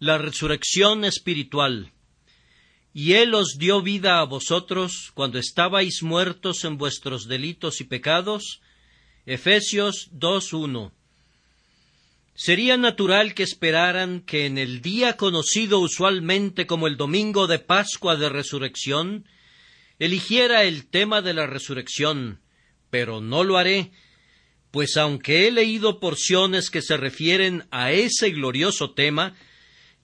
La resurrección espiritual. Y Él os dio vida a vosotros cuando estabais muertos en vuestros delitos y pecados. Efesios 2.1. Sería natural que esperaran que en el día conocido usualmente como el domingo de Pascua de Resurrección, eligiera el tema de la resurrección, pero no lo haré, pues aunque he leído porciones que se refieren a ese glorioso tema,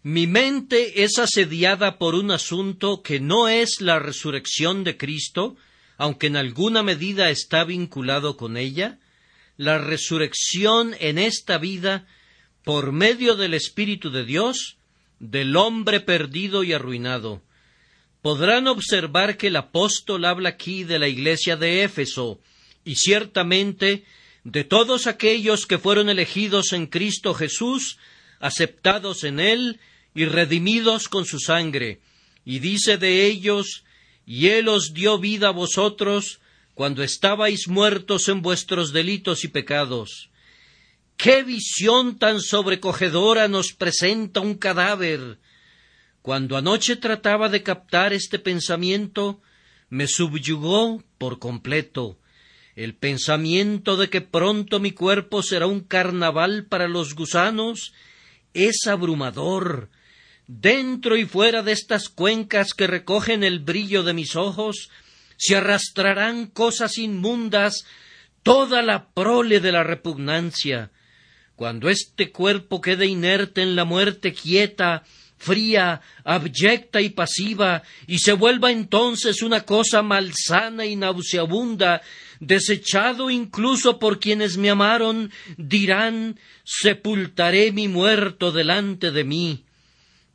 mi mente es asediada por un asunto que no es la resurrección de Cristo, aunque en alguna medida está vinculado con ella, la resurrección en esta vida por medio del Espíritu de Dios del hombre perdido y arruinado. Podrán observar que el apóstol habla aquí de la iglesia de Éfeso, y ciertamente de todos aquellos que fueron elegidos en Cristo Jesús, aceptados en Él y redimidos con su sangre, y dice de ellos, y Él os dio vida a vosotros cuando estabais muertos en vuestros delitos y pecados. ¡Qué visión tan sobrecogedora nos presenta un cadáver! Cuando anoche trataba de captar este pensamiento, me subyugó por completo el pensamiento de que pronto mi cuerpo será un carnaval para los gusanos es abrumador. Dentro y fuera de estas cuencas que recogen el brillo de mis ojos, se arrastrarán cosas inmundas, toda la prole de la repugnancia. Cuando este cuerpo quede inerte en la muerte quieta, fría, abyecta y pasiva, y se vuelva entonces una cosa malsana y nauseabunda, desechado incluso por quienes me amaron, dirán sepultaré mi muerto delante de mí.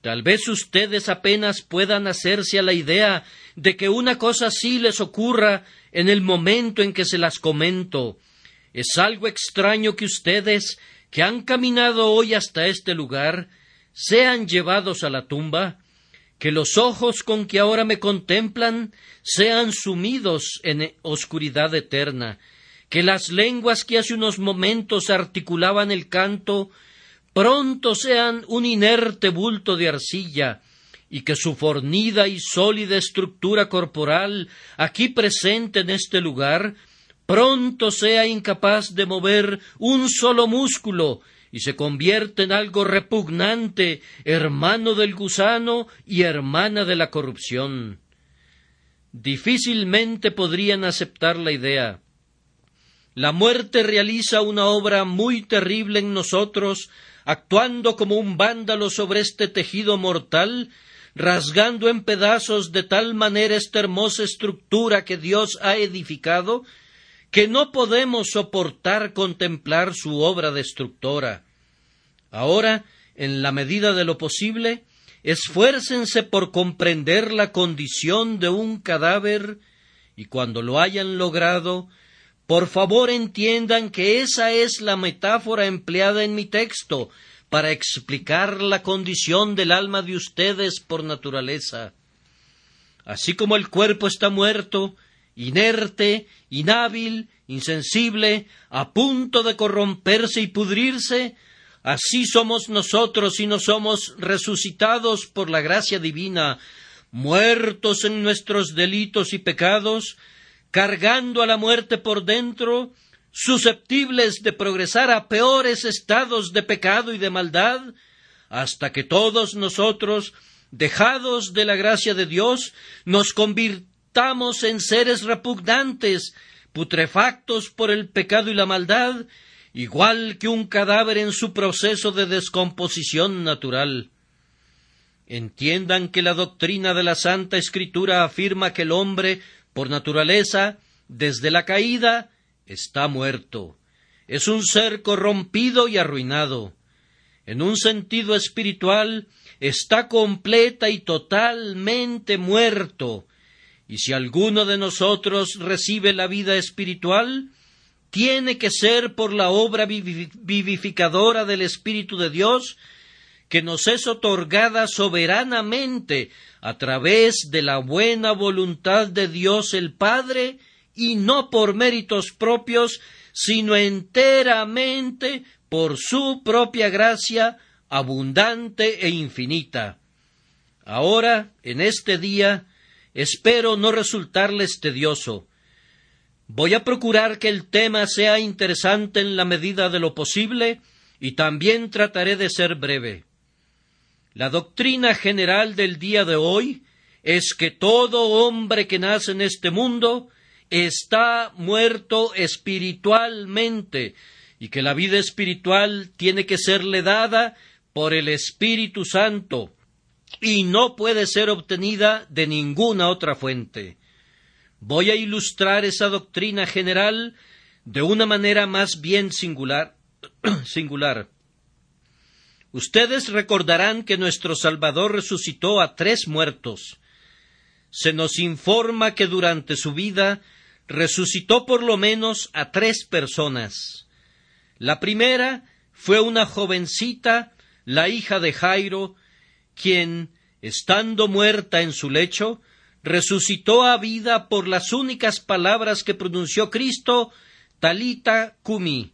Tal vez ustedes apenas puedan hacerse a la idea de que una cosa así les ocurra en el momento en que se las comento. Es algo extraño que ustedes, que han caminado hoy hasta este lugar, sean llevados a la tumba, que los ojos con que ahora me contemplan sean sumidos en oscuridad eterna, que las lenguas que hace unos momentos articulaban el canto pronto sean un inerte bulto de arcilla, y que su fornida y sólida estructura corporal, aquí presente en este lugar, pronto sea incapaz de mover un solo músculo, y se convierte en algo repugnante, hermano del gusano y hermana de la corrupción. Difícilmente podrían aceptar la idea. La muerte realiza una obra muy terrible en nosotros, actuando como un vándalo sobre este tejido mortal, rasgando en pedazos de tal manera esta hermosa estructura que Dios ha edificado, que no podemos soportar contemplar su obra destructora. Ahora, en la medida de lo posible, esfuércense por comprender la condición de un cadáver y cuando lo hayan logrado, por favor entiendan que esa es la metáfora empleada en mi texto para explicar la condición del alma de ustedes por naturaleza. Así como el cuerpo está muerto, inerte, inhábil, insensible, a punto de corromperse y pudrirse, así somos nosotros si no somos resucitados por la gracia divina, muertos en nuestros delitos y pecados, cargando a la muerte por dentro, susceptibles de progresar a peores estados de pecado y de maldad, hasta que todos nosotros, dejados de la gracia de Dios, nos convirtamos en seres repugnantes, putrefactos por el pecado y la maldad, igual que un cadáver en su proceso de descomposición natural. Entiendan que la doctrina de la Santa Escritura afirma que el hombre, por naturaleza, desde la caída, está muerto. Es un ser corrompido y arruinado. En un sentido espiritual, está completa y totalmente muerto, y si alguno de nosotros recibe la vida espiritual, tiene que ser por la obra vivificadora del Espíritu de Dios, que nos es otorgada soberanamente a través de la buena voluntad de Dios el Padre, y no por méritos propios, sino enteramente por su propia gracia, abundante e infinita. Ahora, en este día, espero no resultarles tedioso. Voy a procurar que el tema sea interesante en la medida de lo posible y también trataré de ser breve. La doctrina general del día de hoy es que todo hombre que nace en este mundo está muerto espiritualmente y que la vida espiritual tiene que serle dada por el Espíritu Santo y no puede ser obtenida de ninguna otra fuente. Voy a ilustrar esa doctrina general de una manera más bien singular. singular. Ustedes recordarán que nuestro Salvador resucitó a tres muertos. Se nos informa que durante su vida resucitó por lo menos a tres personas. La primera fue una jovencita, la hija de Jairo, quien, estando muerta en su lecho, resucitó a vida por las únicas palabras que pronunció Cristo, Talita Kumi.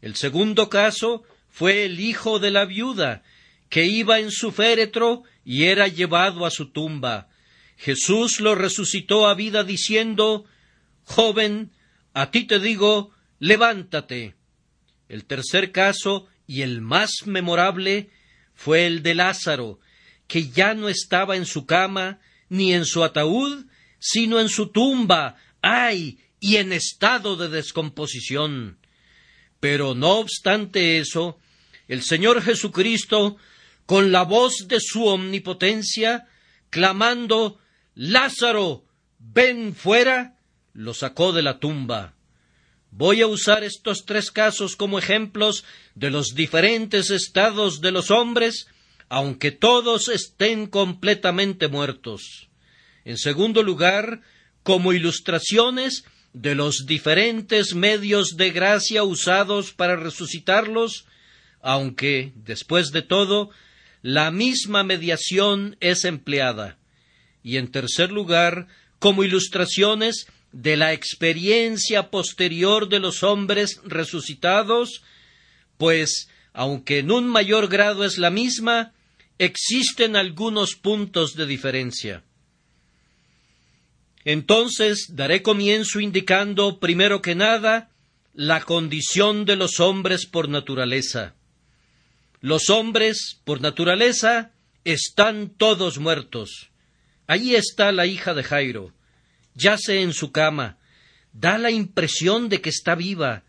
El segundo caso fue el hijo de la viuda, que iba en su féretro y era llevado a su tumba. Jesús lo resucitó a vida diciendo Joven, a ti te digo, levántate. El tercer caso, y el más memorable, fue el de Lázaro, que ya no estaba en su cama, ni en su ataúd, sino en su tumba, ay, y en estado de descomposición. Pero no obstante eso, el Señor Jesucristo, con la voz de su omnipotencia, clamando Lázaro, ven fuera, lo sacó de la tumba. Voy a usar estos tres casos como ejemplos de los diferentes estados de los hombres, aunque todos estén completamente muertos. En segundo lugar, como ilustraciones de los diferentes medios de gracia usados para resucitarlos, aunque, después de todo, la misma mediación es empleada. Y en tercer lugar, como ilustraciones de la experiencia posterior de los hombres resucitados, pues, aunque en un mayor grado es la misma, existen algunos puntos de diferencia. Entonces daré comienzo indicando, primero que nada, la condición de los hombres por naturaleza. Los hombres, por naturaleza, están todos muertos. Allí está la hija de Jairo yace en su cama, da la impresión de que está viva.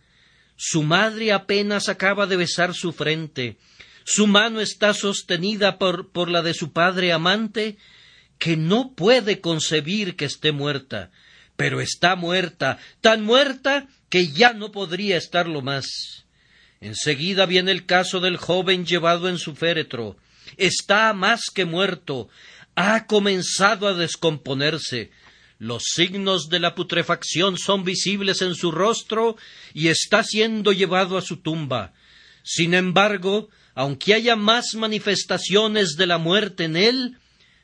Su madre apenas acaba de besar su frente, su mano está sostenida por, por la de su padre amante, que no puede concebir que esté muerta, pero está muerta, tan muerta que ya no podría estarlo más. Enseguida viene el caso del joven llevado en su féretro. Está más que muerto, ha comenzado a descomponerse, los signos de la putrefacción son visibles en su rostro y está siendo llevado a su tumba. Sin embargo, aunque haya más manifestaciones de la muerte en él,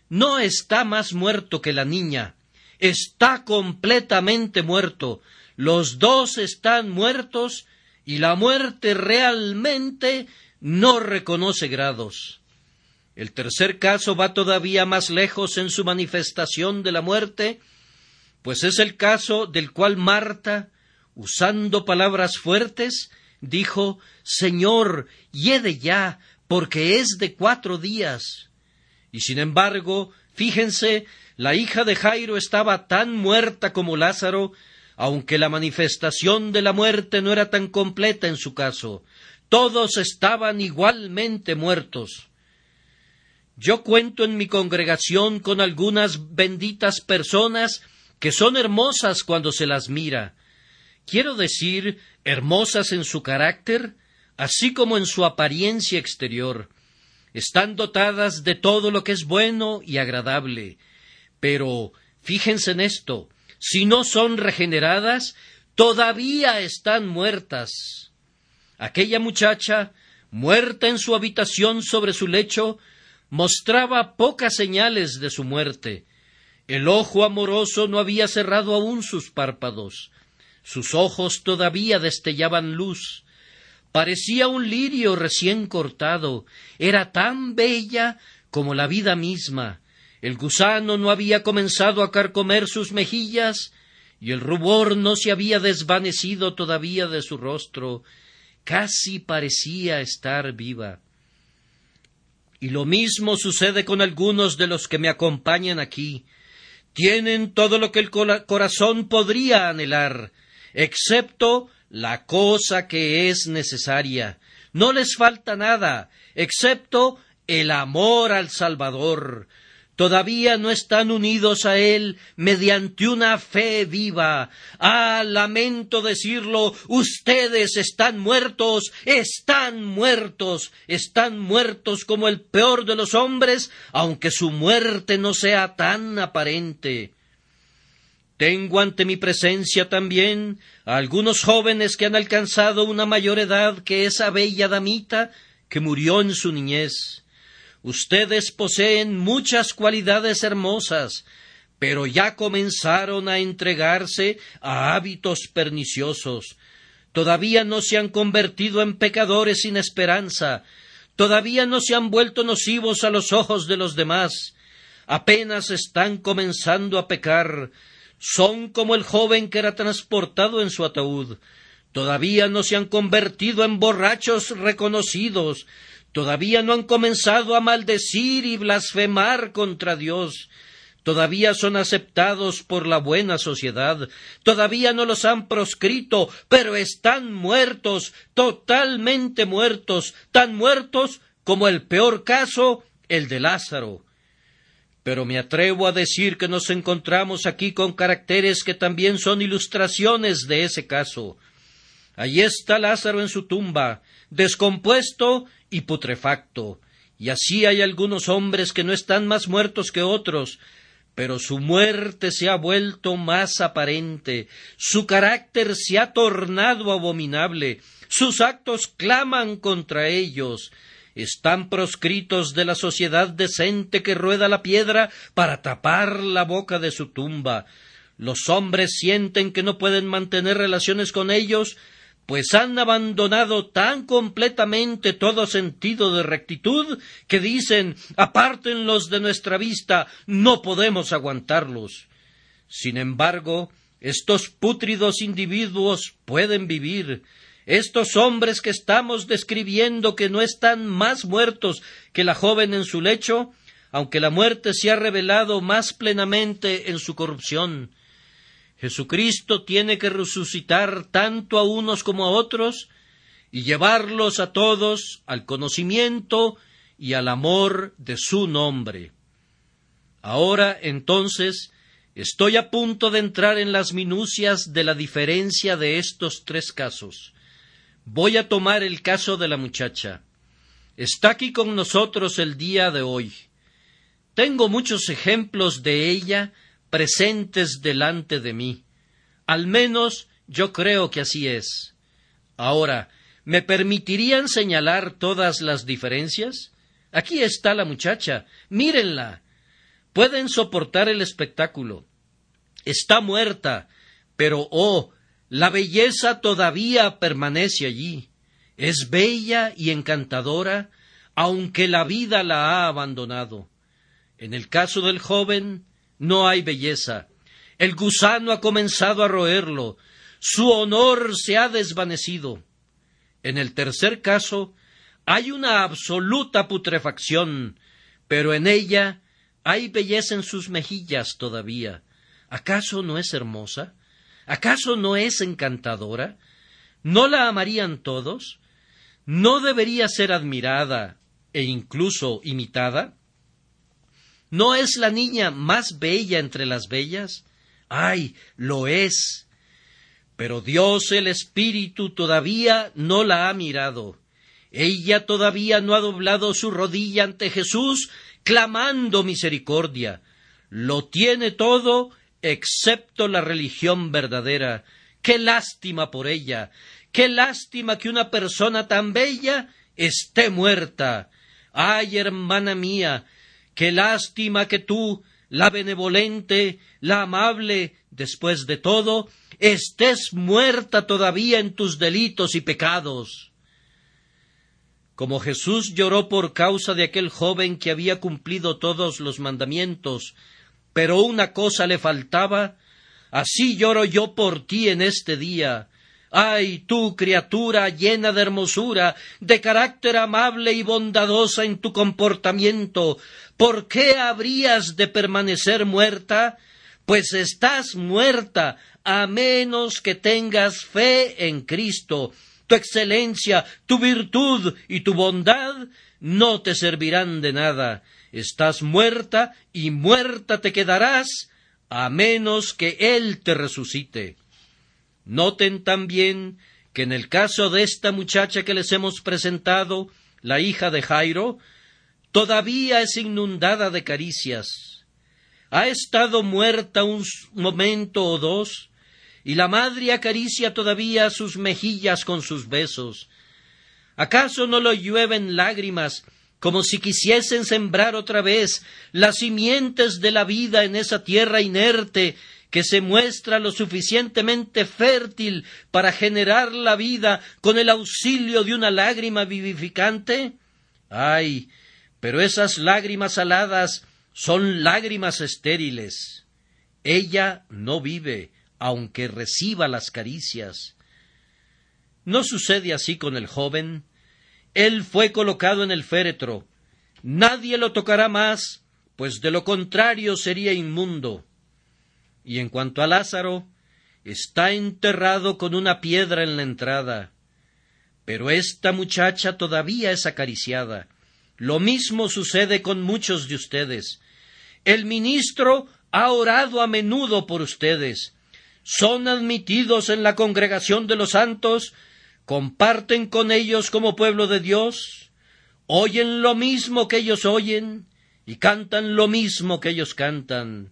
no está más muerto que la niña. Está completamente muerto. Los dos están muertos y la muerte realmente no reconoce grados. El tercer caso va todavía más lejos en su manifestación de la muerte pues es el caso del cual Marta, usando palabras fuertes, dijo Señor, yede ya, porque es de cuatro días. Y sin embargo, fíjense, la hija de Jairo estaba tan muerta como Lázaro, aunque la manifestación de la muerte no era tan completa en su caso. Todos estaban igualmente muertos. Yo cuento en mi congregación con algunas benditas personas que son hermosas cuando se las mira. Quiero decir, hermosas en su carácter, así como en su apariencia exterior. Están dotadas de todo lo que es bueno y agradable. Pero fíjense en esto, si no son regeneradas, todavía están muertas. Aquella muchacha, muerta en su habitación sobre su lecho, mostraba pocas señales de su muerte, el ojo amoroso no había cerrado aún sus párpados. Sus ojos todavía destellaban luz. Parecía un lirio recién cortado, era tan bella como la vida misma. El gusano no había comenzado a carcomer sus mejillas, y el rubor no se había desvanecido todavía de su rostro, casi parecía estar viva. Y lo mismo sucede con algunos de los que me acompañan aquí. Tienen todo lo que el corazón podría anhelar, excepto la cosa que es necesaria. No les falta nada, excepto el amor al Salvador, todavía no están unidos a Él mediante una fe viva. Ah, lamento decirlo, ustedes están muertos, están muertos, están muertos como el peor de los hombres, aunque su muerte no sea tan aparente. Tengo ante mi presencia también a algunos jóvenes que han alcanzado una mayor edad que esa bella damita que murió en su niñez. Ustedes poseen muchas cualidades hermosas, pero ya comenzaron a entregarse a hábitos perniciosos. Todavía no se han convertido en pecadores sin esperanza, todavía no se han vuelto nocivos a los ojos de los demás, apenas están comenzando a pecar, son como el joven que era transportado en su ataúd, todavía no se han convertido en borrachos reconocidos, Todavía no han comenzado a maldecir y blasfemar contra Dios. Todavía son aceptados por la buena sociedad. Todavía no los han proscrito, pero están muertos, totalmente muertos, tan muertos como el peor caso, el de Lázaro. Pero me atrevo a decir que nos encontramos aquí con caracteres que también son ilustraciones de ese caso. Allí está Lázaro en su tumba, descompuesto y putrefacto, y así hay algunos hombres que no están más muertos que otros, pero su muerte se ha vuelto más aparente, su carácter se ha tornado abominable, sus actos claman contra ellos, están proscritos de la sociedad decente que rueda la piedra para tapar la boca de su tumba. Los hombres sienten que no pueden mantener relaciones con ellos pues han abandonado tan completamente todo sentido de rectitud que dicen apártenlos de nuestra vista, no podemos aguantarlos. Sin embargo, estos pútridos individuos pueden vivir, estos hombres que estamos describiendo que no están más muertos que la joven en su lecho, aunque la muerte se ha revelado más plenamente en su corrupción, Jesucristo tiene que resucitar tanto a unos como a otros y llevarlos a todos al conocimiento y al amor de su nombre. Ahora, entonces, estoy a punto de entrar en las minucias de la diferencia de estos tres casos. Voy a tomar el caso de la muchacha. Está aquí con nosotros el día de hoy. Tengo muchos ejemplos de ella presentes delante de mí. Al menos yo creo que así es. Ahora, ¿me permitirían señalar todas las diferencias? Aquí está la muchacha. Mírenla. Pueden soportar el espectáculo. Está muerta, pero oh, la belleza todavía permanece allí. Es bella y encantadora, aunque la vida la ha abandonado. En el caso del joven, no hay belleza. El gusano ha comenzado a roerlo. Su honor se ha desvanecido. En el tercer caso, hay una absoluta putrefacción, pero en ella hay belleza en sus mejillas todavía. ¿Acaso no es hermosa? ¿Acaso no es encantadora? ¿No la amarían todos? ¿No debería ser admirada e incluso imitada? ¿No es la niña más bella entre las bellas? ¡Ay, lo es! Pero Dios el Espíritu todavía no la ha mirado. Ella todavía no ha doblado su rodilla ante Jesús, clamando misericordia. Lo tiene todo excepto la religión verdadera. Qué lástima por ella. Qué lástima que una persona tan bella esté muerta. Ay, hermana mía, Qué lástima que tú, la benevolente, la amable, después de todo, estés muerta todavía en tus delitos y pecados. como Jesús lloró por causa de aquel joven que había cumplido todos los mandamientos, pero una cosa le faltaba, así lloro yo por ti en este día. Ay, tú, criatura llena de hermosura, de carácter amable y bondadosa en tu comportamiento, ¿por qué habrías de permanecer muerta? Pues estás muerta, a menos que tengas fe en Cristo tu excelencia, tu virtud y tu bondad no te servirán de nada. Estás muerta y muerta te quedarás, a menos que Él te resucite. Noten también que en el caso de esta muchacha que les hemos presentado, la hija de Jairo, todavía es inundada de caricias. Ha estado muerta un momento o dos, y la madre acaricia todavía sus mejillas con sus besos. ¿Acaso no lo llueven lágrimas como si quisiesen sembrar otra vez las simientes de la vida en esa tierra inerte que se muestra lo suficientemente fértil para generar la vida con el auxilio de una lágrima vivificante? Ay, pero esas lágrimas aladas son lágrimas estériles. Ella no vive, aunque reciba las caricias. No sucede así con el joven. Él fue colocado en el féretro. Nadie lo tocará más, pues de lo contrario sería inmundo. Y en cuanto a Lázaro, está enterrado con una piedra en la entrada. Pero esta muchacha todavía es acariciada. Lo mismo sucede con muchos de ustedes. El ministro ha orado a menudo por ustedes, son admitidos en la congregación de los santos, comparten con ellos como pueblo de Dios, oyen lo mismo que ellos oyen y cantan lo mismo que ellos cantan.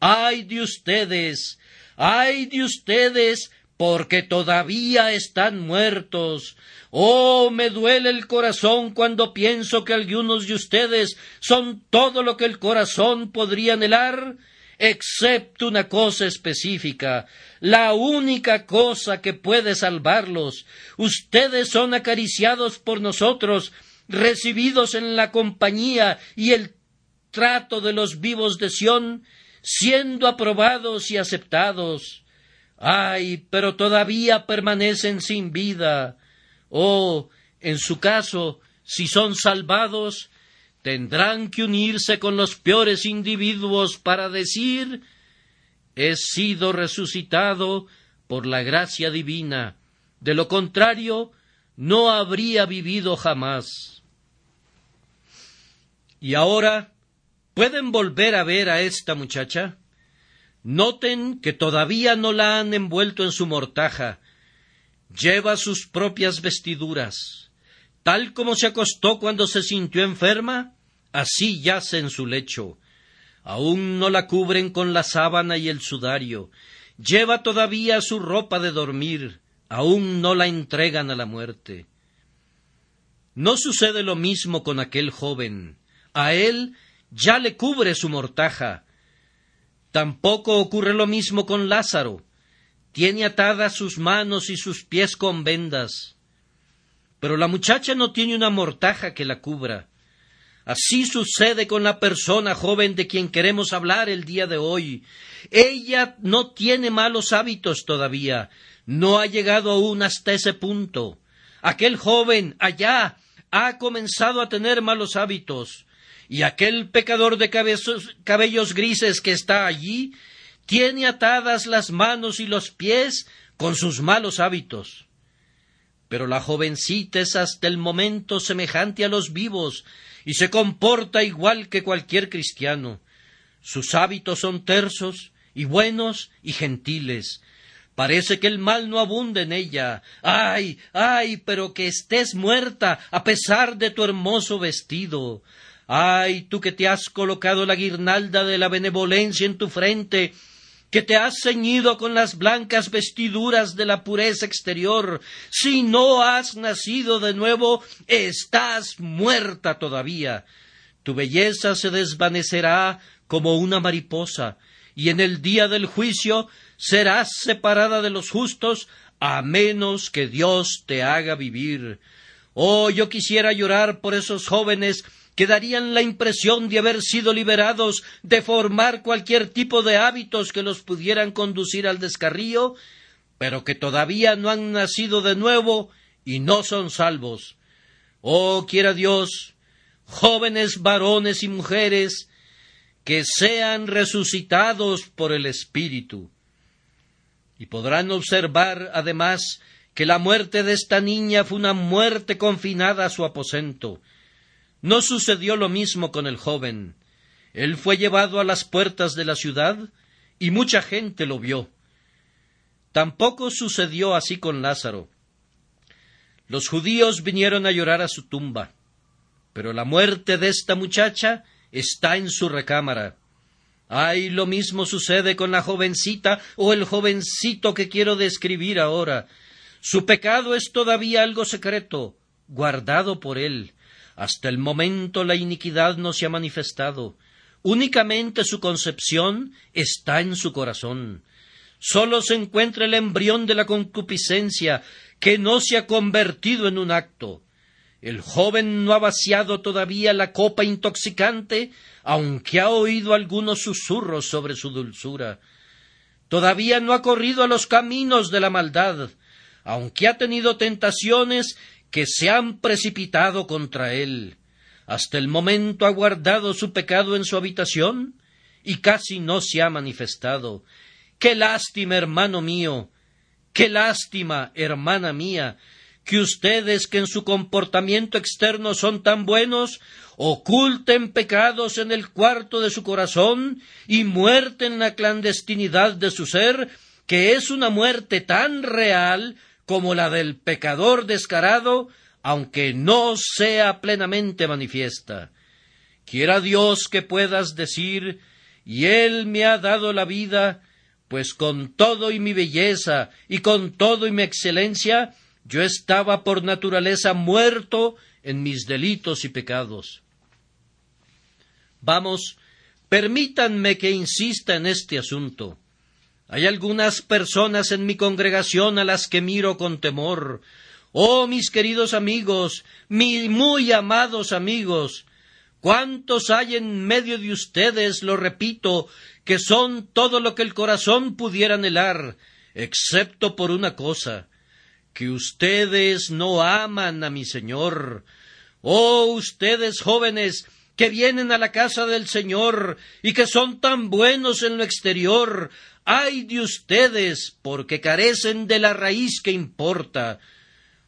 ¡Ay de ustedes! ¡Ay de ustedes! porque todavía están muertos. Oh, me duele el corazón cuando pienso que algunos de ustedes son todo lo que el corazón podría anhelar excepto una cosa específica, la única cosa que puede salvarlos. Ustedes son acariciados por nosotros, recibidos en la compañía y el trato de los vivos de Sión, siendo aprobados y aceptados. Ay, pero todavía permanecen sin vida. Oh, en su caso, si son salvados, tendrán que unirse con los peores individuos para decir he sido resucitado por la gracia divina. De lo contrario, no habría vivido jamás. Y ahora, ¿pueden volver a ver a esta muchacha? Noten que todavía no la han envuelto en su mortaja. Lleva sus propias vestiduras. Tal como se acostó cuando se sintió enferma, así yace en su lecho. Aún no la cubren con la sábana y el sudario. Lleva todavía su ropa de dormir. Aún no la entregan a la muerte. No sucede lo mismo con aquel joven. A él ya le cubre su mortaja. Tampoco ocurre lo mismo con Lázaro. Tiene atadas sus manos y sus pies con vendas. Pero la muchacha no tiene una mortaja que la cubra. Así sucede con la persona joven de quien queremos hablar el día de hoy. Ella no tiene malos hábitos todavía, no ha llegado aún hasta ese punto. Aquel joven allá ha comenzado a tener malos hábitos, y aquel pecador de cabellos grises que está allí tiene atadas las manos y los pies con sus malos hábitos. Pero la jovencita es hasta el momento semejante a los vivos, y se comporta igual que cualquier cristiano. Sus hábitos son tersos y buenos y gentiles. Parece que el mal no abunda en ella. Ay, ay, pero que estés muerta a pesar de tu hermoso vestido. Ay, tú que te has colocado la guirnalda de la benevolencia en tu frente que te has ceñido con las blancas vestiduras de la pureza exterior, si no has nacido de nuevo, estás muerta todavía. Tu belleza se desvanecerá como una mariposa, y en el día del juicio serás separada de los justos, a menos que Dios te haga vivir. Oh, yo quisiera llorar por esos jóvenes que darían la impresión de haber sido liberados de formar cualquier tipo de hábitos que los pudieran conducir al descarrío, pero que todavía no han nacido de nuevo y no son salvos. Oh, quiera Dios, jóvenes varones y mujeres, que sean resucitados por el Espíritu. Y podrán observar, además, que la muerte de esta niña fue una muerte confinada a su aposento, no sucedió lo mismo con el joven. Él fue llevado a las puertas de la ciudad y mucha gente lo vio. Tampoco sucedió así con Lázaro. Los judíos vinieron a llorar a su tumba, pero la muerte de esta muchacha está en su recámara. Ay, lo mismo sucede con la jovencita o el jovencito que quiero describir ahora. Su pecado es todavía algo secreto, guardado por él. Hasta el momento la iniquidad no se ha manifestado. Únicamente su concepción está en su corazón. Sólo se encuentra el embrión de la concupiscencia, que no se ha convertido en un acto. El joven no ha vaciado todavía la copa intoxicante, aunque ha oído algunos susurros sobre su dulzura. Todavía no ha corrido a los caminos de la maldad, aunque ha tenido tentaciones que se han precipitado contra él. Hasta el momento ha guardado su pecado en su habitación y casi no se ha manifestado. Qué lástima, hermano mío, qué lástima, hermana mía, que ustedes que en su comportamiento externo son tan buenos, oculten pecados en el cuarto de su corazón y muerten la clandestinidad de su ser, que es una muerte tan real como la del pecador descarado, aunque no sea plenamente manifiesta. Quiera Dios que puedas decir, y Él me ha dado la vida, pues con todo y mi belleza y con todo y mi excelencia, yo estaba por naturaleza muerto en mis delitos y pecados. Vamos, permítanme que insista en este asunto. Hay algunas personas en mi congregación a las que miro con temor. Oh, mis queridos amigos, mis muy amados amigos, cuántos hay en medio de ustedes, lo repito, que son todo lo que el corazón pudiera anhelar, excepto por una cosa, que ustedes no aman a mi Señor. Oh, ustedes jóvenes, que vienen a la casa del Señor y que son tan buenos en lo exterior, ay de ustedes, porque carecen de la raíz que importa.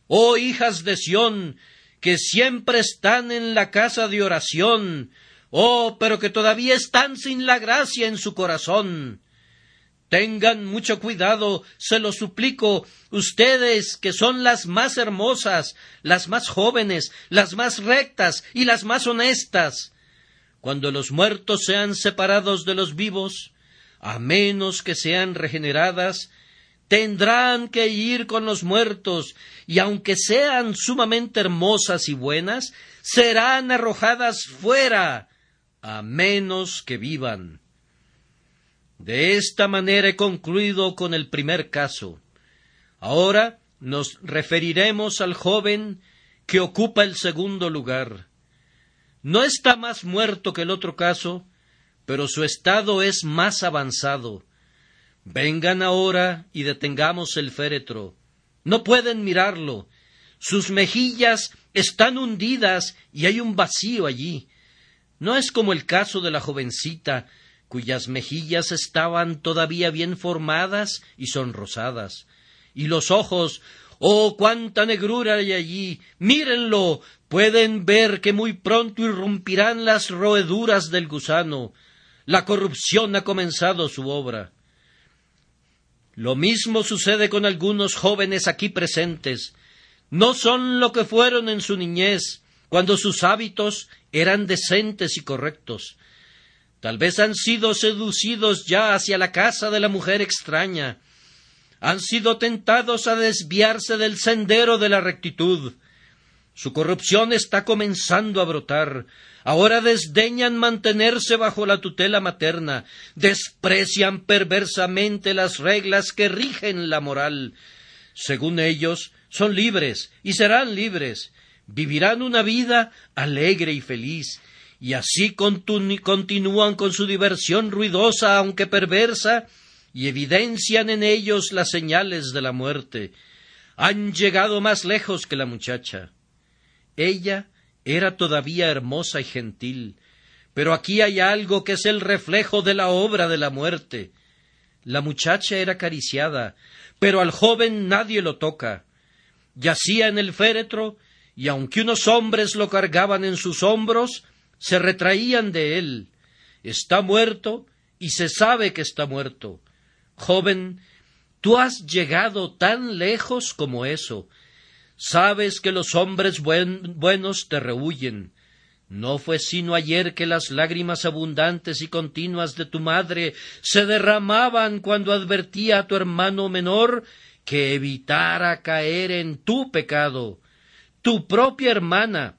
Oh hijas de Sión, que siempre están en la casa de oración, oh, pero que todavía están sin la gracia en su corazón. Tengan mucho cuidado, se lo suplico, ustedes que son las más hermosas, las más jóvenes, las más rectas y las más honestas. Cuando los muertos sean separados de los vivos, a menos que sean regeneradas, tendrán que ir con los muertos, y aunque sean sumamente hermosas y buenas, serán arrojadas fuera, a menos que vivan. De esta manera he concluido con el primer caso. Ahora nos referiremos al joven que ocupa el segundo lugar. No está más muerto que el otro caso, pero su estado es más avanzado. Vengan ahora y detengamos el féretro. No pueden mirarlo. Sus mejillas están hundidas y hay un vacío allí. No es como el caso de la jovencita, cuyas mejillas estaban todavía bien formadas y sonrosadas. Y los ojos, oh cuánta negrura hay allí. Mírenlo. Pueden ver que muy pronto irrumpirán las roeduras del gusano. La corrupción ha comenzado su obra. Lo mismo sucede con algunos jóvenes aquí presentes. No son lo que fueron en su niñez, cuando sus hábitos eran decentes y correctos. Tal vez han sido seducidos ya hacia la casa de la mujer extraña. Han sido tentados a desviarse del sendero de la rectitud. Su corrupción está comenzando a brotar. Ahora desdeñan mantenerse bajo la tutela materna, desprecian perversamente las reglas que rigen la moral. Según ellos, son libres y serán libres, vivirán una vida alegre y feliz, y así continúan con su diversión ruidosa aunque perversa, y evidencian en ellos las señales de la muerte. Han llegado más lejos que la muchacha. Ella era todavía hermosa y gentil, pero aquí hay algo que es el reflejo de la obra de la muerte. La muchacha era acariciada, pero al joven nadie lo toca. Yacía en el féretro, y aunque unos hombres lo cargaban en sus hombros, se retraían de él. Está muerto, y se sabe que está muerto. Joven, tú has llegado tan lejos como eso. Sabes que los hombres buenos te rehuyen. No fue sino ayer que las lágrimas abundantes y continuas de tu madre se derramaban cuando advertía a tu hermano menor que evitara caer en tu pecado. Tu propia hermana,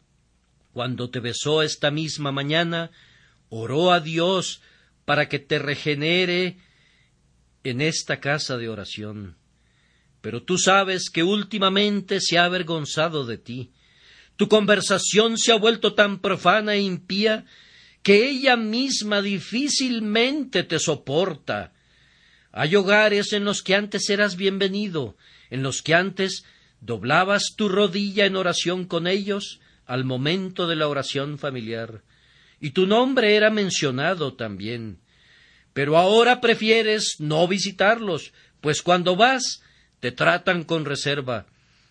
cuando te besó esta misma mañana, oró a Dios para que te regenere en esta casa de oración. Pero tú sabes que últimamente se ha avergonzado de ti. Tu conversación se ha vuelto tan profana e impía que ella misma difícilmente te soporta. Hay hogares en los que antes eras bienvenido, en los que antes doblabas tu rodilla en oración con ellos al momento de la oración familiar, y tu nombre era mencionado también. Pero ahora prefieres no visitarlos, pues cuando vas te tratan con reserva.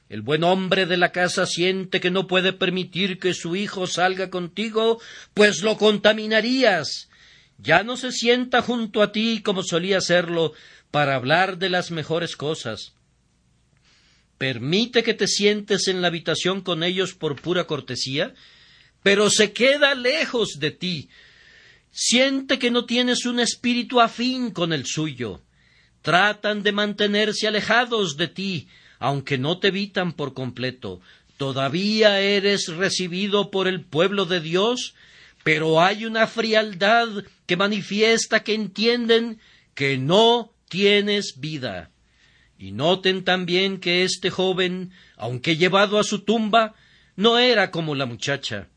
El buen hombre de la casa siente que no puede permitir que su hijo salga contigo, pues lo contaminarías. Ya no se sienta junto a ti como solía hacerlo para hablar de las mejores cosas. Permite que te sientes en la habitación con ellos por pura cortesía, pero se queda lejos de ti. Siente que no tienes un espíritu afín con el suyo tratan de mantenerse alejados de ti, aunque no te evitan por completo. Todavía eres recibido por el pueblo de Dios, pero hay una frialdad que manifiesta que entienden que no tienes vida. Y noten también que este joven, aunque llevado a su tumba, no era como la muchacha.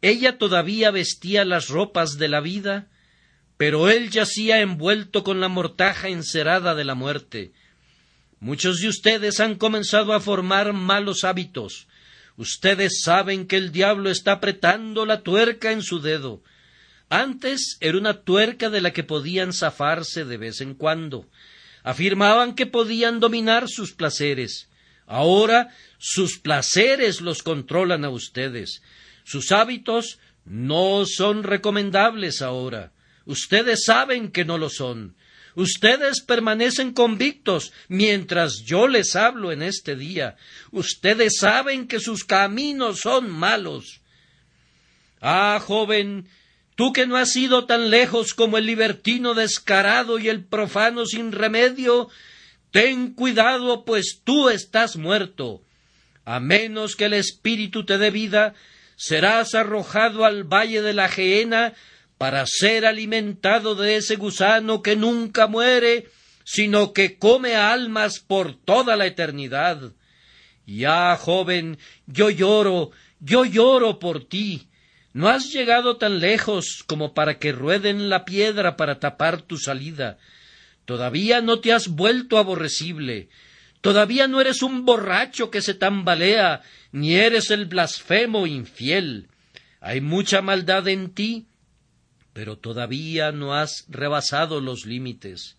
Ella todavía vestía las ropas de la vida, pero él yacía envuelto con la mortaja encerada de la muerte. Muchos de ustedes han comenzado a formar malos hábitos. Ustedes saben que el diablo está apretando la tuerca en su dedo. Antes era una tuerca de la que podían zafarse de vez en cuando. Afirmaban que podían dominar sus placeres. Ahora sus placeres los controlan a ustedes. Sus hábitos no son recomendables ahora. Ustedes saben que no lo son. Ustedes permanecen convictos mientras yo les hablo en este día. Ustedes saben que sus caminos son malos. Ah, joven, tú que no has ido tan lejos como el libertino descarado y el profano sin remedio, ten cuidado, pues tú estás muerto. A menos que el espíritu te dé vida, serás arrojado al valle de la gehenna para ser alimentado de ese gusano que nunca muere, sino que come almas por toda la eternidad. Ya, joven, yo lloro, yo lloro por ti. No has llegado tan lejos como para que rueden la piedra para tapar tu salida. Todavía no te has vuelto aborrecible. Todavía no eres un borracho que se tambalea, ni eres el blasfemo infiel. Hay mucha maldad en ti, pero todavía no has rebasado los límites.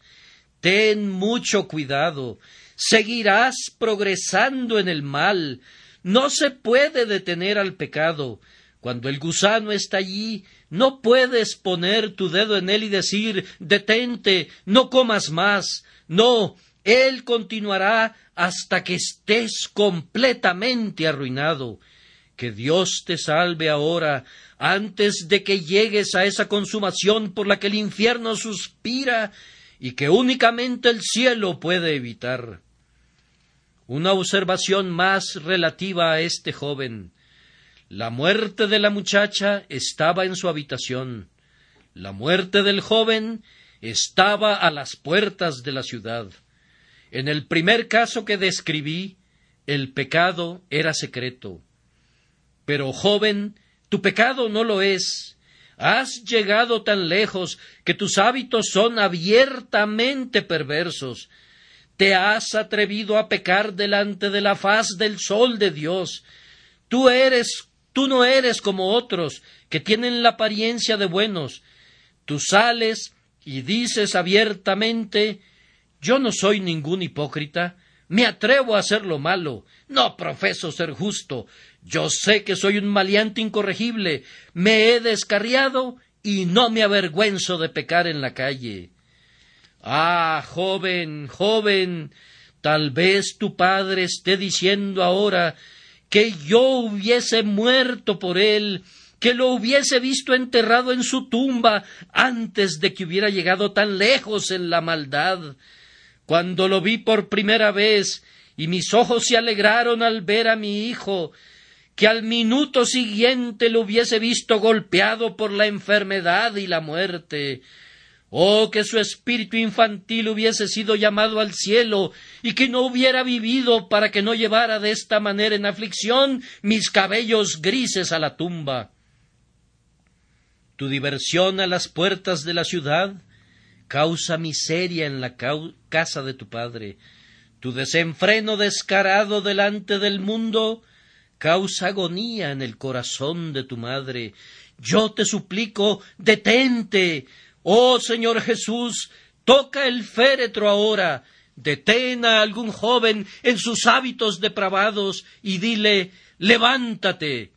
Ten mucho cuidado, seguirás progresando en el mal, no se puede detener al pecado. Cuando el gusano está allí, no puedes poner tu dedo en él y decir detente, no comas más. No, él continuará hasta que estés completamente arruinado. Que Dios te salve ahora antes de que llegues a esa consumación por la que el infierno suspira y que únicamente el cielo puede evitar. Una observación más relativa a este joven. La muerte de la muchacha estaba en su habitación. La muerte del joven estaba a las puertas de la ciudad. En el primer caso que describí, el pecado era secreto. Pero, joven, tu pecado no lo es. Has llegado tan lejos que tus hábitos son abiertamente perversos. Te has atrevido a pecar delante de la faz del sol de Dios. Tú eres, tú no eres como otros que tienen la apariencia de buenos. Tú sales y dices abiertamente Yo no soy ningún hipócrita. Me atrevo a hacer lo malo. No profeso ser justo. Yo sé que soy un maleante incorregible. Me he descarriado y no me avergüenzo de pecar en la calle. Ah, joven, joven, tal vez tu padre esté diciendo ahora que yo hubiese muerto por él, que lo hubiese visto enterrado en su tumba antes de que hubiera llegado tan lejos en la maldad. Cuando lo vi por primera vez y mis ojos se alegraron al ver a mi hijo, que al minuto siguiente lo hubiese visto golpeado por la enfermedad y la muerte. Oh, que su espíritu infantil hubiese sido llamado al cielo y que no hubiera vivido para que no llevara de esta manera en aflicción mis cabellos grises a la tumba. Tu diversión a las puertas de la ciudad causa miseria en la casa de tu padre. Tu desenfreno descarado delante del mundo causa agonía en el corazón de tu madre. Yo te suplico, detente. Oh Señor Jesús, toca el féretro ahora. Detén a algún joven en sus hábitos depravados y dile levántate.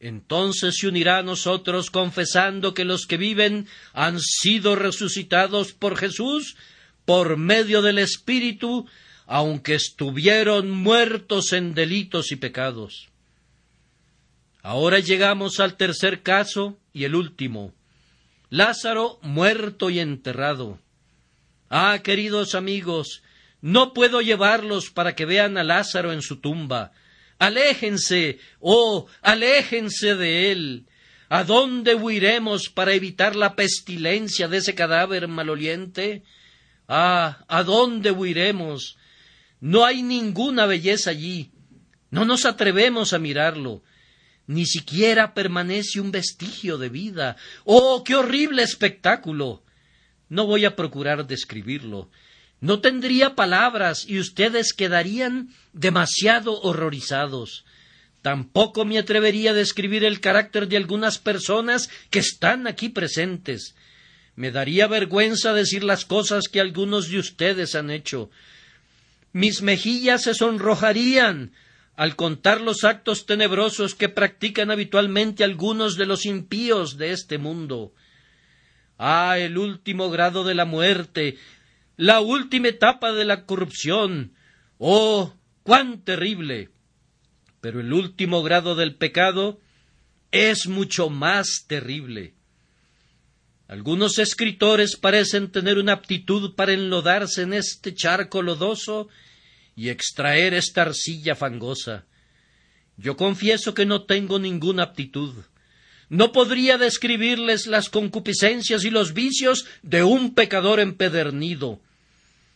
Entonces se unirá a nosotros confesando que los que viven han sido resucitados por Jesús por medio del Espíritu, aunque estuvieron muertos en delitos y pecados. Ahora llegamos al tercer caso y el último. Lázaro muerto y enterrado. Ah, queridos amigos, no puedo llevarlos para que vean a Lázaro en su tumba. Aléjense, oh, aléjense de él. ¿A dónde huiremos para evitar la pestilencia de ese cadáver maloliente? Ah, ¿a dónde huiremos? No hay ninguna belleza allí. No nos atrevemos a mirarlo ni siquiera permanece un vestigio de vida. ¡Oh, qué horrible espectáculo! No voy a procurar describirlo. No tendría palabras y ustedes quedarían demasiado horrorizados. Tampoco me atrevería a describir el carácter de algunas personas que están aquí presentes. Me daría vergüenza decir las cosas que algunos de ustedes han hecho. Mis mejillas se sonrojarían al contar los actos tenebrosos que practican habitualmente algunos de los impíos de este mundo. Ah, el último grado de la muerte, la última etapa de la corrupción. Oh, cuán terrible. Pero el último grado del pecado es mucho más terrible. Algunos escritores parecen tener una aptitud para enlodarse en este charco lodoso y extraer esta arcilla fangosa. Yo confieso que no tengo ninguna aptitud. No podría describirles las concupiscencias y los vicios de un pecador empedernido.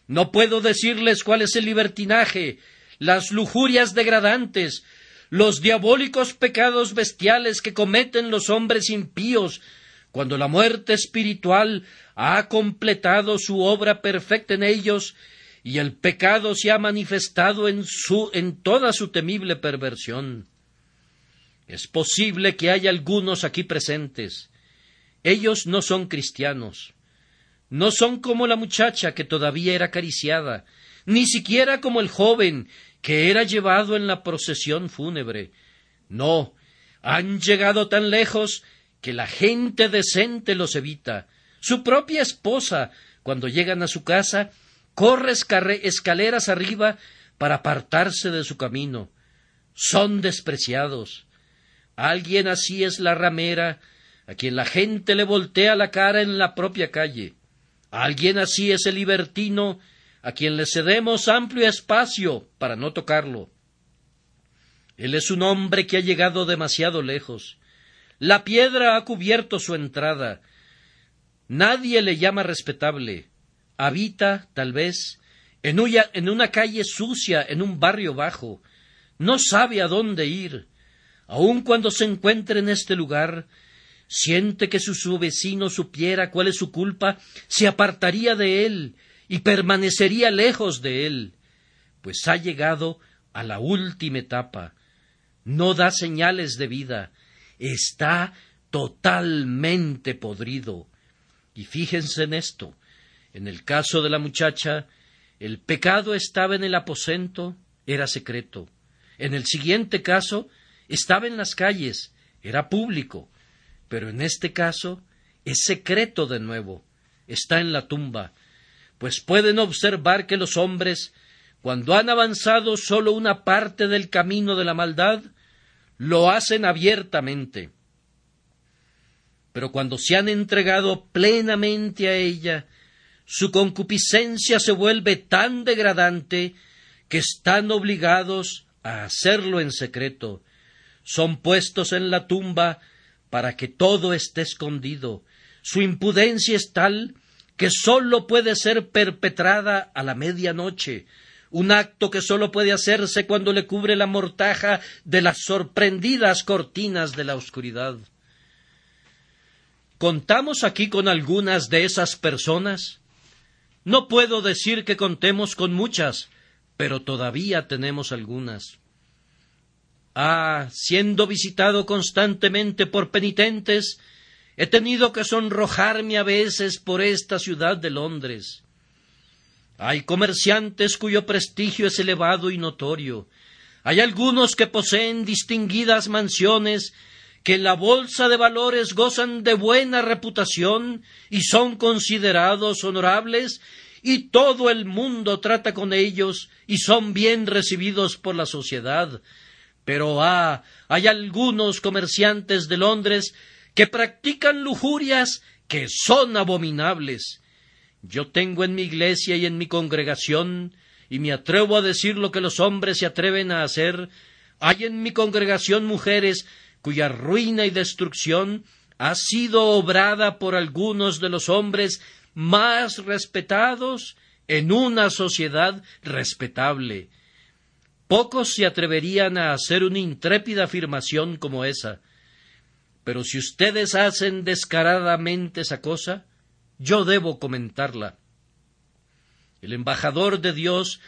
No puedo decirles cuál es el libertinaje, las lujurias degradantes, los diabólicos pecados bestiales que cometen los hombres impíos, cuando la muerte espiritual ha completado su obra perfecta en ellos y el pecado se ha manifestado en, su, en toda su temible perversión. Es posible que haya algunos aquí presentes. Ellos no son cristianos. No son como la muchacha que todavía era acariciada, ni siquiera como el joven que era llevado en la procesión fúnebre. No, han llegado tan lejos que la gente decente los evita. Su propia esposa, cuando llegan a su casa, corre escaleras arriba para apartarse de su camino. Son despreciados. Alguien así es la ramera, a quien la gente le voltea la cara en la propia calle. Alguien así es el libertino, a quien le cedemos amplio espacio para no tocarlo. Él es un hombre que ha llegado demasiado lejos. La piedra ha cubierto su entrada. Nadie le llama respetable habita, tal vez, en una, calle sucia, en un barrio bajo, no sabe a dónde ir. aun cuando se encuentre en este lugar, siente que si su vecino supiera cuál es su culpa, se apartaría de él y permanecería lejos de él, pues ha llegado a la última etapa. No da señales de vida, está totalmente podrido. Y fíjense en esto. En el caso de la muchacha, el pecado estaba en el aposento, era secreto. En el siguiente caso, estaba en las calles, era público. Pero en este caso, es secreto de nuevo, está en la tumba. Pues pueden observar que los hombres, cuando han avanzado solo una parte del camino de la maldad, lo hacen abiertamente pero cuando se han entregado plenamente a ella, su concupiscencia se vuelve tan degradante que están obligados a hacerlo en secreto. Son puestos en la tumba para que todo esté escondido. Su impudencia es tal que sólo puede ser perpetrada a la medianoche, un acto que sólo puede hacerse cuando le cubre la mortaja de las sorprendidas cortinas de la oscuridad. ¿Contamos aquí con algunas de esas personas? No puedo decir que contemos con muchas, pero todavía tenemos algunas. Ah, siendo visitado constantemente por penitentes, he tenido que sonrojarme a veces por esta ciudad de Londres. Hay comerciantes cuyo prestigio es elevado y notorio. Hay algunos que poseen distinguidas mansiones que en la bolsa de valores gozan de buena reputación y son considerados honorables y todo el mundo trata con ellos y son bien recibidos por la sociedad. Pero ah, hay algunos comerciantes de Londres que practican lujurias que son abominables. Yo tengo en mi iglesia y en mi congregación, y me atrevo a decir lo que los hombres se atreven a hacer, hay en mi congregación mujeres cuya ruina y destrucción ha sido obrada por algunos de los hombres más respetados en una sociedad respetable. Pocos se atreverían a hacer una intrépida afirmación como esa. Pero si ustedes hacen descaradamente esa cosa, yo debo comentarla. El embajador de Dios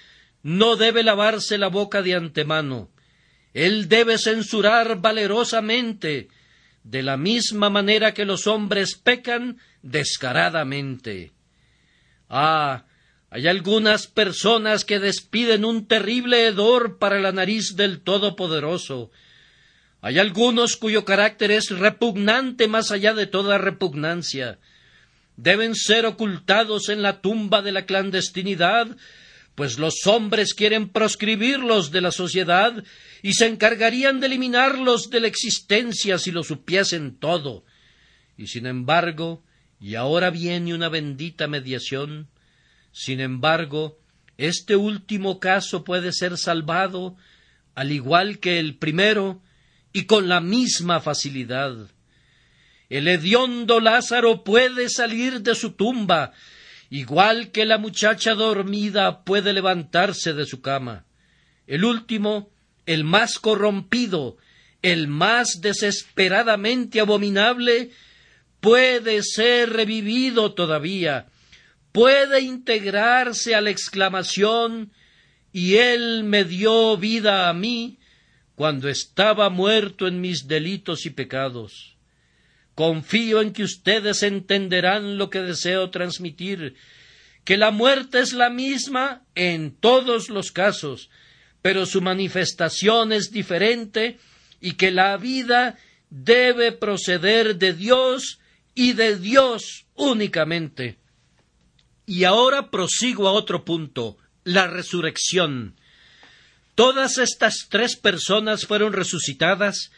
no debe lavarse la boca de antemano, él debe censurar valerosamente, de la misma manera que los hombres pecan descaradamente. Ah, hay algunas personas que despiden un terrible hedor para la nariz del Todopoderoso. Hay algunos cuyo carácter es repugnante más allá de toda repugnancia. Deben ser ocultados en la tumba de la clandestinidad pues los hombres quieren proscribirlos de la sociedad y se encargarían de eliminarlos de la existencia si lo supiesen todo. Y sin embargo, y ahora viene una bendita mediación, sin embargo, este último caso puede ser salvado, al igual que el primero, y con la misma facilidad. El hediondo Lázaro puede salir de su tumba igual que la muchacha dormida puede levantarse de su cama. El último, el más corrompido, el más desesperadamente abominable, puede ser revivido todavía, puede integrarse a la exclamación y él me dio vida a mí cuando estaba muerto en mis delitos y pecados. Confío en que ustedes entenderán lo que deseo transmitir, que la muerte es la misma en todos los casos, pero su manifestación es diferente y que la vida debe proceder de Dios y de Dios únicamente. Y ahora prosigo a otro punto, la resurrección. Todas estas tres personas fueron resucitadas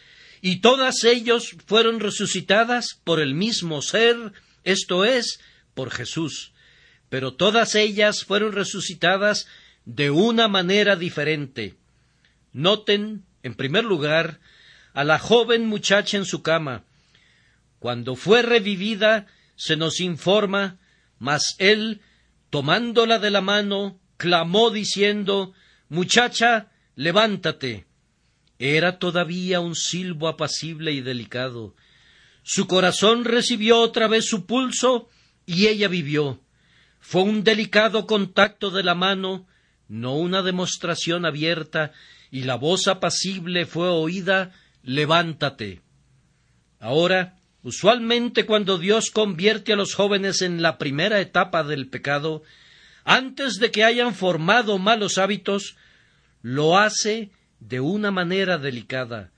y todas ellos fueron resucitadas por el mismo ser, esto es, por Jesús. Pero todas ellas fueron resucitadas de una manera diferente. Noten, en primer lugar, a la joven muchacha en su cama. Cuando fue revivida, se nos informa, mas él, tomándola de la mano, clamó diciendo Muchacha, levántate. Era todavía un silbo apacible y delicado. Su corazón recibió otra vez su pulso y ella vivió. Fue un delicado contacto de la mano, no una demostración abierta, y la voz apacible fue oída Levántate. Ahora, usualmente cuando Dios convierte a los jóvenes en la primera etapa del pecado, antes de que hayan formado malos hábitos, lo hace de una manera delicada,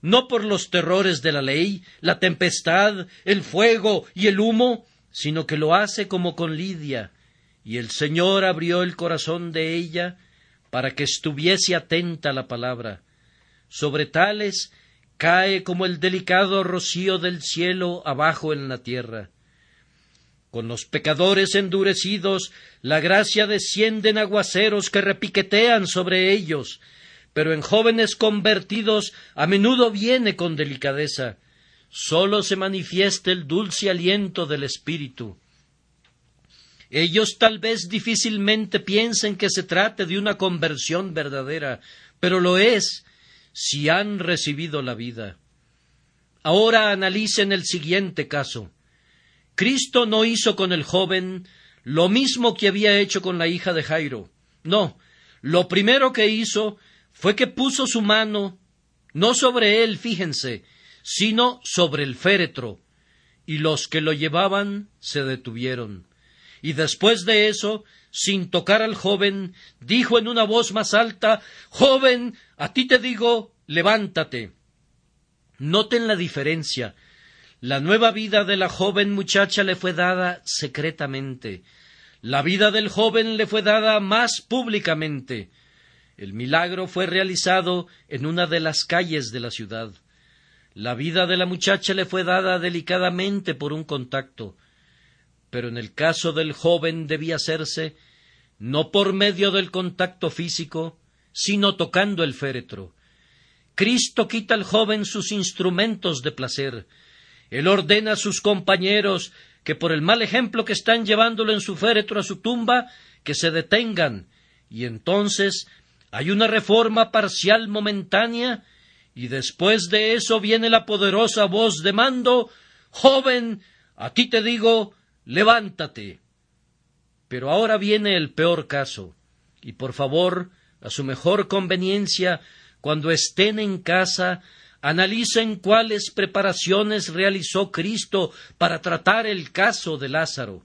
no por los terrores de la ley, la tempestad, el fuego y el humo, sino que lo hace como con Lidia, y el Señor abrió el corazón de ella para que estuviese atenta a la palabra. Sobre tales cae como el delicado rocío del cielo abajo en la tierra. Con los pecadores endurecidos, la gracia desciende en aguaceros que repiquetean sobre ellos, pero en jóvenes convertidos a menudo viene con delicadeza. Sólo se manifiesta el dulce aliento del Espíritu. Ellos tal vez difícilmente piensen que se trate de una conversión verdadera, pero lo es si han recibido la vida. Ahora analicen el siguiente caso. Cristo no hizo con el joven lo mismo que había hecho con la hija de Jairo. No, lo primero que hizo fue que puso su mano no sobre él, fíjense, sino sobre el féretro, y los que lo llevaban se detuvieron. Y después de eso, sin tocar al joven, dijo en una voz más alta Joven, a ti te digo, levántate. Noten la diferencia. La nueva vida de la joven muchacha le fue dada secretamente. La vida del joven le fue dada más públicamente. El milagro fue realizado en una de las calles de la ciudad. La vida de la muchacha le fue dada delicadamente por un contacto, pero en el caso del joven debía hacerse no por medio del contacto físico, sino tocando el féretro. Cristo quita al joven sus instrumentos de placer. Él ordena a sus compañeros que por el mal ejemplo que están llevándolo en su féretro a su tumba, que se detengan, y entonces hay una reforma parcial momentánea, y después de eso viene la poderosa voz de mando Joven, a ti te digo, levántate. Pero ahora viene el peor caso, y por favor, a su mejor conveniencia, cuando estén en casa, analicen cuáles preparaciones realizó Cristo para tratar el caso de Lázaro.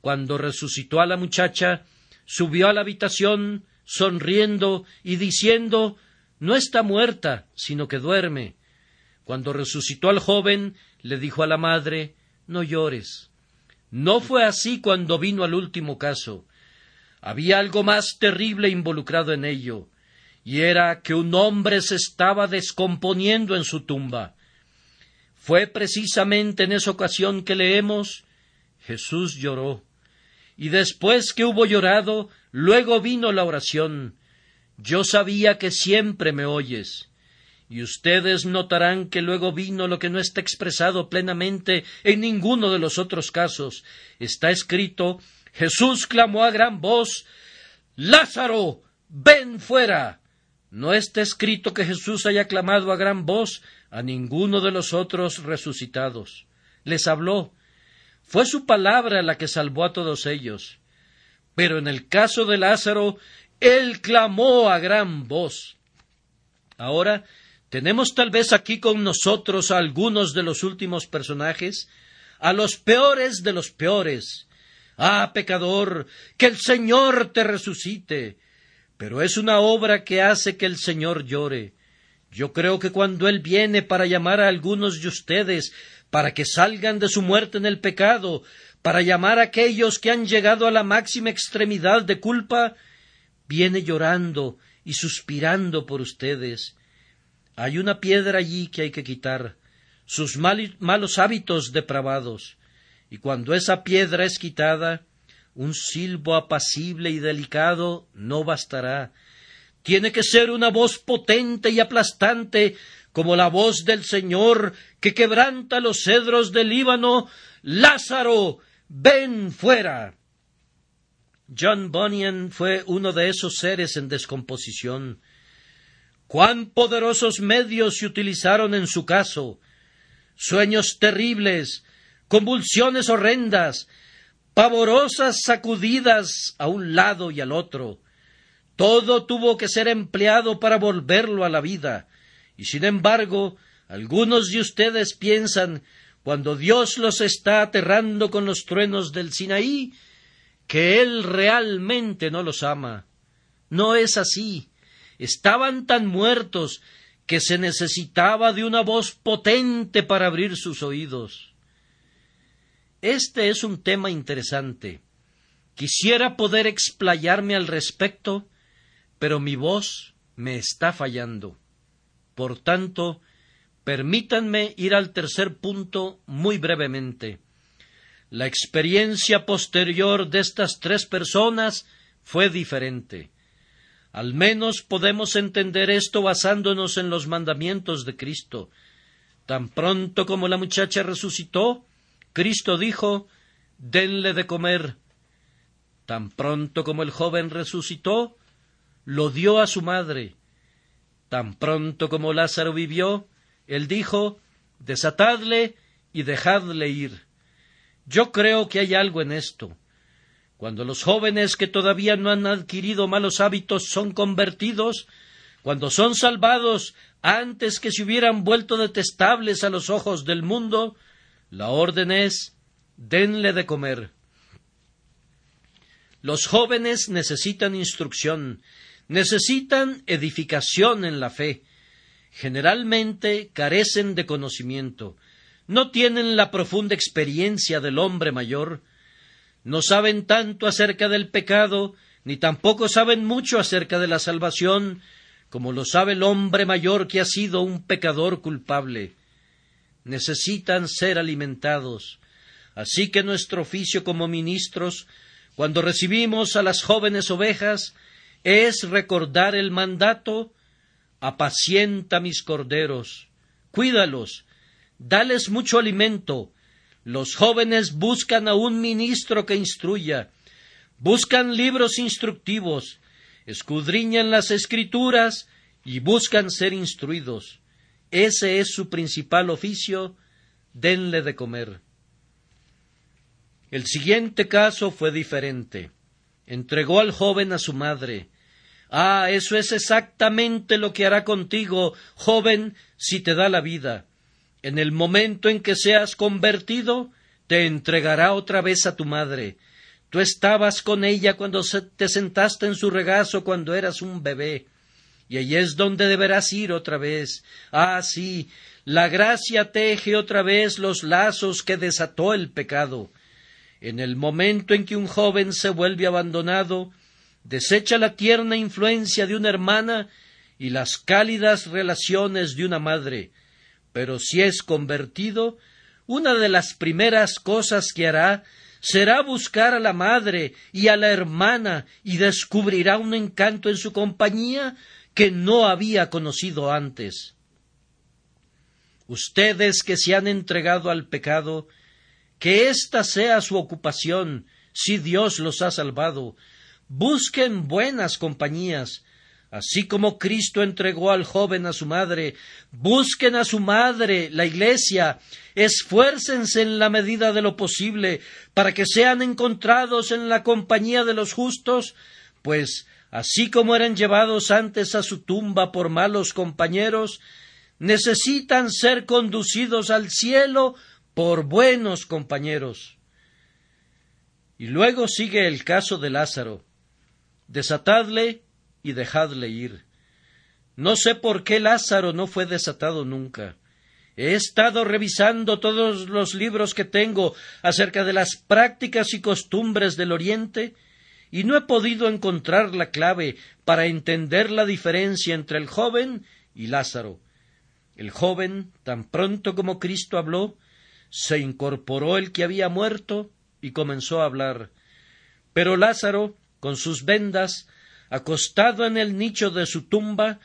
Cuando resucitó a la muchacha, subió a la habitación, sonriendo y diciendo No está muerta, sino que duerme. Cuando resucitó al joven, le dijo a la madre No llores. No fue así cuando vino al último caso. Había algo más terrible involucrado en ello, y era que un hombre se estaba descomponiendo en su tumba. Fue precisamente en esa ocasión que leemos Jesús lloró, y después que hubo llorado, luego vino la oración Yo sabía que siempre me oyes. Y ustedes notarán que luego vino lo que no está expresado plenamente en ninguno de los otros casos. Está escrito Jesús clamó a gran voz Lázaro, ven fuera. No está escrito que Jesús haya clamado a gran voz a ninguno de los otros resucitados. Les habló. Fue su palabra la que salvó a todos ellos. Pero en el caso de Lázaro, él clamó a gran voz. Ahora tenemos tal vez aquí con nosotros a algunos de los últimos personajes, a los peores de los peores. Ah, pecador, que el Señor te resucite. Pero es una obra que hace que el Señor llore. Yo creo que cuando Él viene para llamar a algunos de ustedes, para que salgan de su muerte en el pecado, para llamar a aquellos que han llegado a la máxima extremidad de culpa, viene llorando y suspirando por ustedes hay una piedra allí que hay que quitar, sus malos hábitos depravados, y cuando esa piedra es quitada, un silbo apacible y delicado no bastará. Tiene que ser una voz potente y aplastante, como la voz del Señor que quebranta los cedros del Líbano. Lázaro, ven fuera. John Bunyan fue uno de esos seres en descomposición cuán poderosos medios se utilizaron en su caso, sueños terribles, convulsiones horrendas, pavorosas sacudidas a un lado y al otro. Todo tuvo que ser empleado para volverlo a la vida, y sin embargo, algunos de ustedes piensan, cuando Dios los está aterrando con los truenos del Sinaí, que Él realmente no los ama. No es así. Estaban tan muertos que se necesitaba de una voz potente para abrir sus oídos. Este es un tema interesante. Quisiera poder explayarme al respecto, pero mi voz me está fallando. Por tanto, permítanme ir al tercer punto muy brevemente. La experiencia posterior de estas tres personas fue diferente. Al menos podemos entender esto basándonos en los mandamientos de Cristo. Tan pronto como la muchacha resucitó, Cristo dijo denle de comer. Tan pronto como el joven resucitó, lo dio a su madre. Tan pronto como Lázaro vivió, él dijo desatadle y dejadle ir. Yo creo que hay algo en esto. Cuando los jóvenes que todavía no han adquirido malos hábitos son convertidos, cuando son salvados antes que se hubieran vuelto detestables a los ojos del mundo, la orden es denle de comer. Los jóvenes necesitan instrucción, necesitan edificación en la fe. Generalmente carecen de conocimiento, no tienen la profunda experiencia del hombre mayor, no saben tanto acerca del pecado, ni tampoco saben mucho acerca de la salvación, como lo sabe el hombre mayor que ha sido un pecador culpable necesitan ser alimentados. Así que nuestro oficio como ministros, cuando recibimos a las jóvenes ovejas, es recordar el mandato apacienta mis corderos, cuídalos, dales mucho alimento. Los jóvenes buscan a un ministro que instruya, buscan libros instructivos, escudriñan las escrituras y buscan ser instruidos. Ese es su principal oficio, denle de comer. El siguiente caso fue diferente. Entregó al joven a su madre. Ah, eso es exactamente lo que hará contigo, joven, si te da la vida. En el momento en que seas convertido, te entregará otra vez a tu madre. Tú estabas con ella cuando te sentaste en su regazo cuando eras un bebé y allí es donde deberás ir otra vez. Ah, sí, la gracia teje otra vez los lazos que desató el pecado. En el momento en que un joven se vuelve abandonado, desecha la tierna influencia de una hermana y las cálidas relaciones de una madre. Pero si es convertido, una de las primeras cosas que hará será buscar a la madre y a la hermana y descubrirá un encanto en su compañía que no había conocido antes. Ustedes que se han entregado al pecado, que ésta sea su ocupación, si Dios los ha salvado. Busquen buenas compañías, así como Cristo entregó al joven a su madre. Busquen a su madre, la Iglesia. Esfuércense en la medida de lo posible para que sean encontrados en la compañía de los justos, pues así como eran llevados antes a su tumba por malos compañeros, necesitan ser conducidos al cielo por buenos compañeros. Y luego sigue el caso de Lázaro. Desatadle y dejadle ir. No sé por qué Lázaro no fue desatado nunca. He estado revisando todos los libros que tengo acerca de las prácticas y costumbres del Oriente y no he podido encontrar la clave para entender la diferencia entre el joven y Lázaro. El joven, tan pronto como Cristo habló, se incorporó el que había muerto y comenzó a hablar. Pero Lázaro, con sus vendas, acostado en el nicho de su tumba,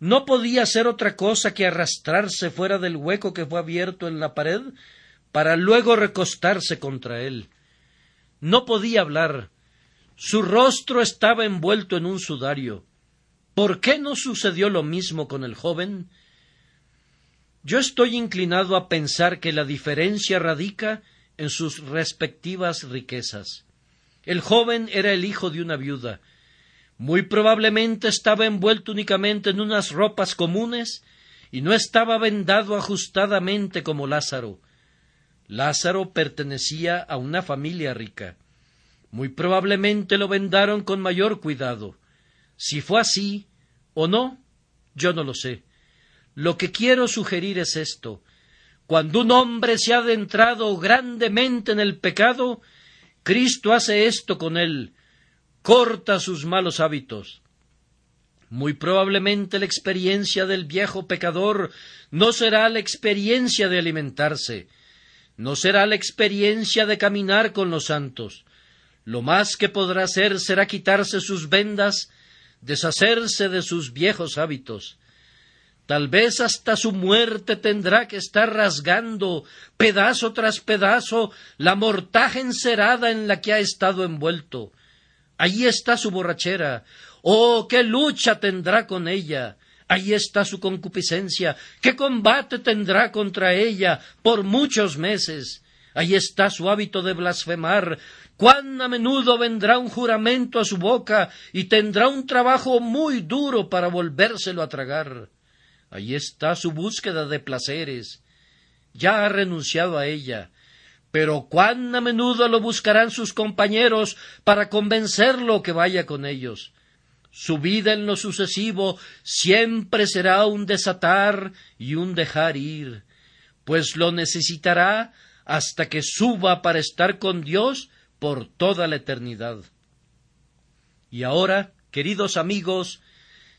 no podía hacer otra cosa que arrastrarse fuera del hueco que fue abierto en la pared para luego recostarse contra él. No podía hablar, su rostro estaba envuelto en un sudario. ¿Por qué no sucedió lo mismo con el joven? Yo estoy inclinado a pensar que la diferencia radica en sus respectivas riquezas. El joven era el hijo de una viuda. Muy probablemente estaba envuelto únicamente en unas ropas comunes y no estaba vendado ajustadamente como Lázaro. Lázaro pertenecía a una familia rica. Muy probablemente lo vendaron con mayor cuidado. Si fue así o no, yo no lo sé. Lo que quiero sugerir es esto. Cuando un hombre se ha adentrado grandemente en el pecado, Cristo hace esto con él, corta sus malos hábitos. Muy probablemente la experiencia del viejo pecador no será la experiencia de alimentarse, no será la experiencia de caminar con los santos. Lo más que podrá hacer será quitarse sus vendas, deshacerse de sus viejos hábitos. Tal vez hasta su muerte tendrá que estar rasgando pedazo tras pedazo la mortaja encerada en la que ha estado envuelto. Allí está su borrachera. Oh, qué lucha tendrá con ella. Ahí está su concupiscencia. ¿Qué combate tendrá contra ella por muchos meses? Ahí está su hábito de blasfemar. Cuán a menudo vendrá un juramento a su boca y tendrá un trabajo muy duro para volvérselo a tragar. Ahí está su búsqueda de placeres. Ya ha renunciado a ella. Pero cuán a menudo lo buscarán sus compañeros para convencerlo que vaya con ellos. Su vida en lo sucesivo siempre será un desatar y un dejar ir, pues lo necesitará hasta que suba para estar con Dios por toda la eternidad. Y ahora, queridos amigos,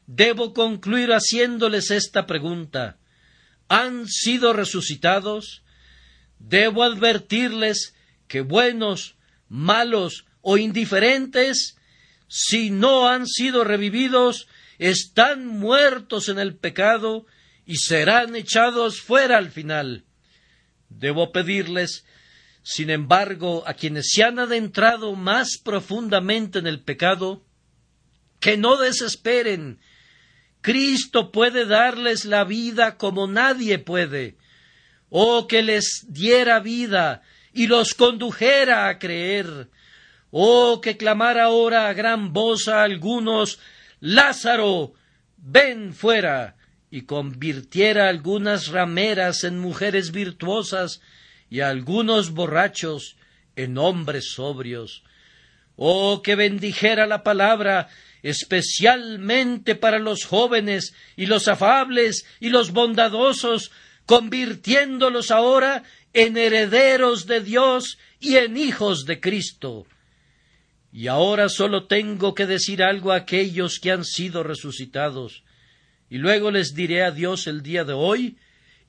debo concluir haciéndoles esta pregunta ¿Han sido resucitados? Debo advertirles que buenos, malos o indiferentes si no han sido revividos, están muertos en el pecado y serán echados fuera al final. Debo pedirles, sin embargo, a quienes se han adentrado más profundamente en el pecado, que no desesperen. Cristo puede darles la vida como nadie puede, o que les diera vida y los condujera a creer Oh, que clamara ahora a gran voz a algunos Lázaro, ven fuera, y convirtiera algunas rameras en mujeres virtuosas y a algunos borrachos en hombres sobrios. Oh, que bendijera la palabra especialmente para los jóvenes y los afables y los bondadosos, convirtiéndolos ahora en herederos de Dios y en hijos de Cristo. Y ahora solo tengo que decir algo a aquellos que han sido resucitados, y luego les diré a Dios el día de hoy,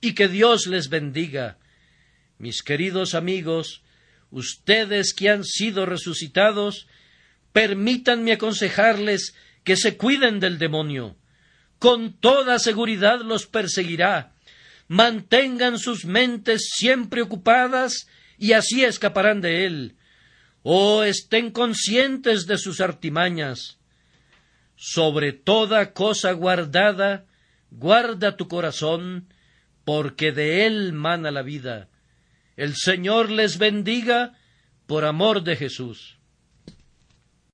y que Dios les bendiga. Mis queridos amigos, ustedes que han sido resucitados, permítanme aconsejarles que se cuiden del demonio. Con toda seguridad los perseguirá. Mantengan sus mentes siempre ocupadas y así escaparán de él oh estén conscientes de sus artimañas. Sobre toda cosa guardada, guarda tu corazón, porque de él mana la vida. El Señor les bendiga por amor de Jesús.